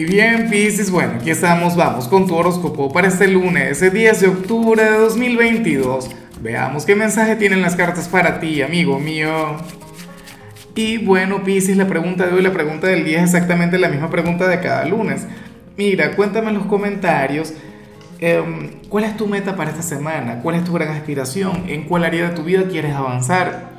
Y bien, Pisces, bueno, aquí estamos, vamos con tu horóscopo para este lunes, el 10 de octubre de 2022. Veamos qué mensaje tienen las cartas para ti, amigo mío. Y bueno, Pisces, la pregunta de hoy, la pregunta del día es exactamente la misma pregunta de cada lunes. Mira, cuéntame en los comentarios em, cuál es tu meta para esta semana, cuál es tu gran aspiración, en cuál área de tu vida quieres avanzar.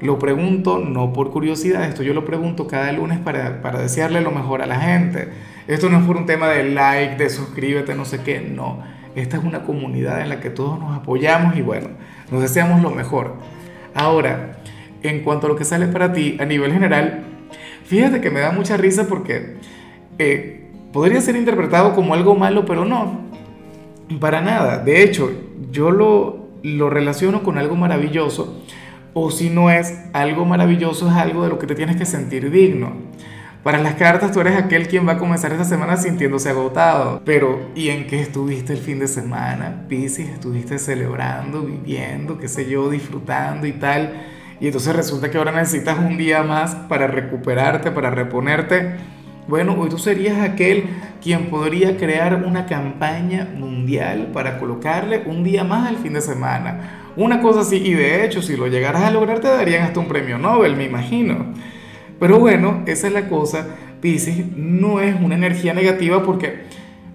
Lo pregunto no por curiosidad, esto yo lo pregunto cada lunes para, para desearle lo mejor a la gente. Esto no es por un tema de like, de suscríbete, no sé qué, no. Esta es una comunidad en la que todos nos apoyamos y bueno, nos deseamos lo mejor. Ahora, en cuanto a lo que sale para ti a nivel general, fíjate que me da mucha risa porque eh, podría ser interpretado como algo malo, pero no, para nada. De hecho, yo lo, lo relaciono con algo maravilloso o si no es algo maravilloso, es algo de lo que te tienes que sentir digno. Para las cartas tú eres aquel quien va a comenzar esta semana sintiéndose agotado. Pero ¿y en qué estuviste el fin de semana? Piscis, estuviste celebrando, viviendo, qué sé yo, disfrutando y tal. Y entonces resulta que ahora necesitas un día más para recuperarte, para reponerte. Bueno, hoy tú serías aquel quien podría crear una campaña mundial para colocarle un día más al fin de semana una cosa así, y de hecho, si lo llegaras a lograr, te darían hasta un premio Nobel, me imagino. Pero bueno, esa es la cosa. Pisces no es una energía negativa porque,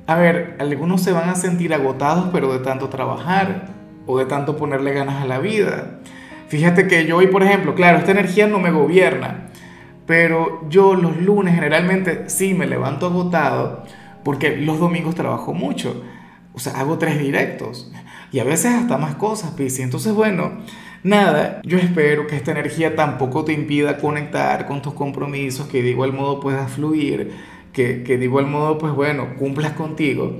a ver, algunos se van a sentir agotados, pero de tanto trabajar o de tanto ponerle ganas a la vida. Fíjate que yo hoy, por ejemplo, claro, esta energía no me gobierna, pero yo los lunes generalmente sí me levanto agotado porque los domingos trabajo mucho. O sea, hago tres directos y a veces hasta más cosas, Piscis. Entonces, bueno, nada, yo espero que esta energía tampoco te impida conectar con tus compromisos, que de igual modo puedas fluir, que, que de igual modo, pues bueno, cumplas contigo.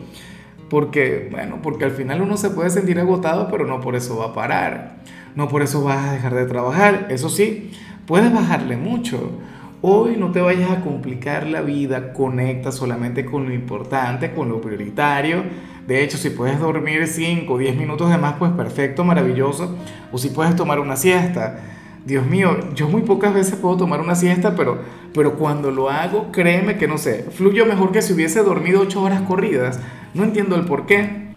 Porque, bueno, porque al final uno se puede sentir agotado, pero no por eso va a parar. No por eso vas a dejar de trabajar. Eso sí, puedes bajarle mucho. Hoy no te vayas a complicar la vida, conecta solamente con lo importante, con lo prioritario de hecho, si puedes dormir 5 o 10 minutos de más, pues perfecto, maravilloso. O si puedes tomar una siesta. Dios mío, yo muy pocas veces puedo tomar una siesta, pero, pero cuando lo hago, créeme que no sé, fluyo mejor que si hubiese dormido 8 horas corridas. No entiendo el por qué.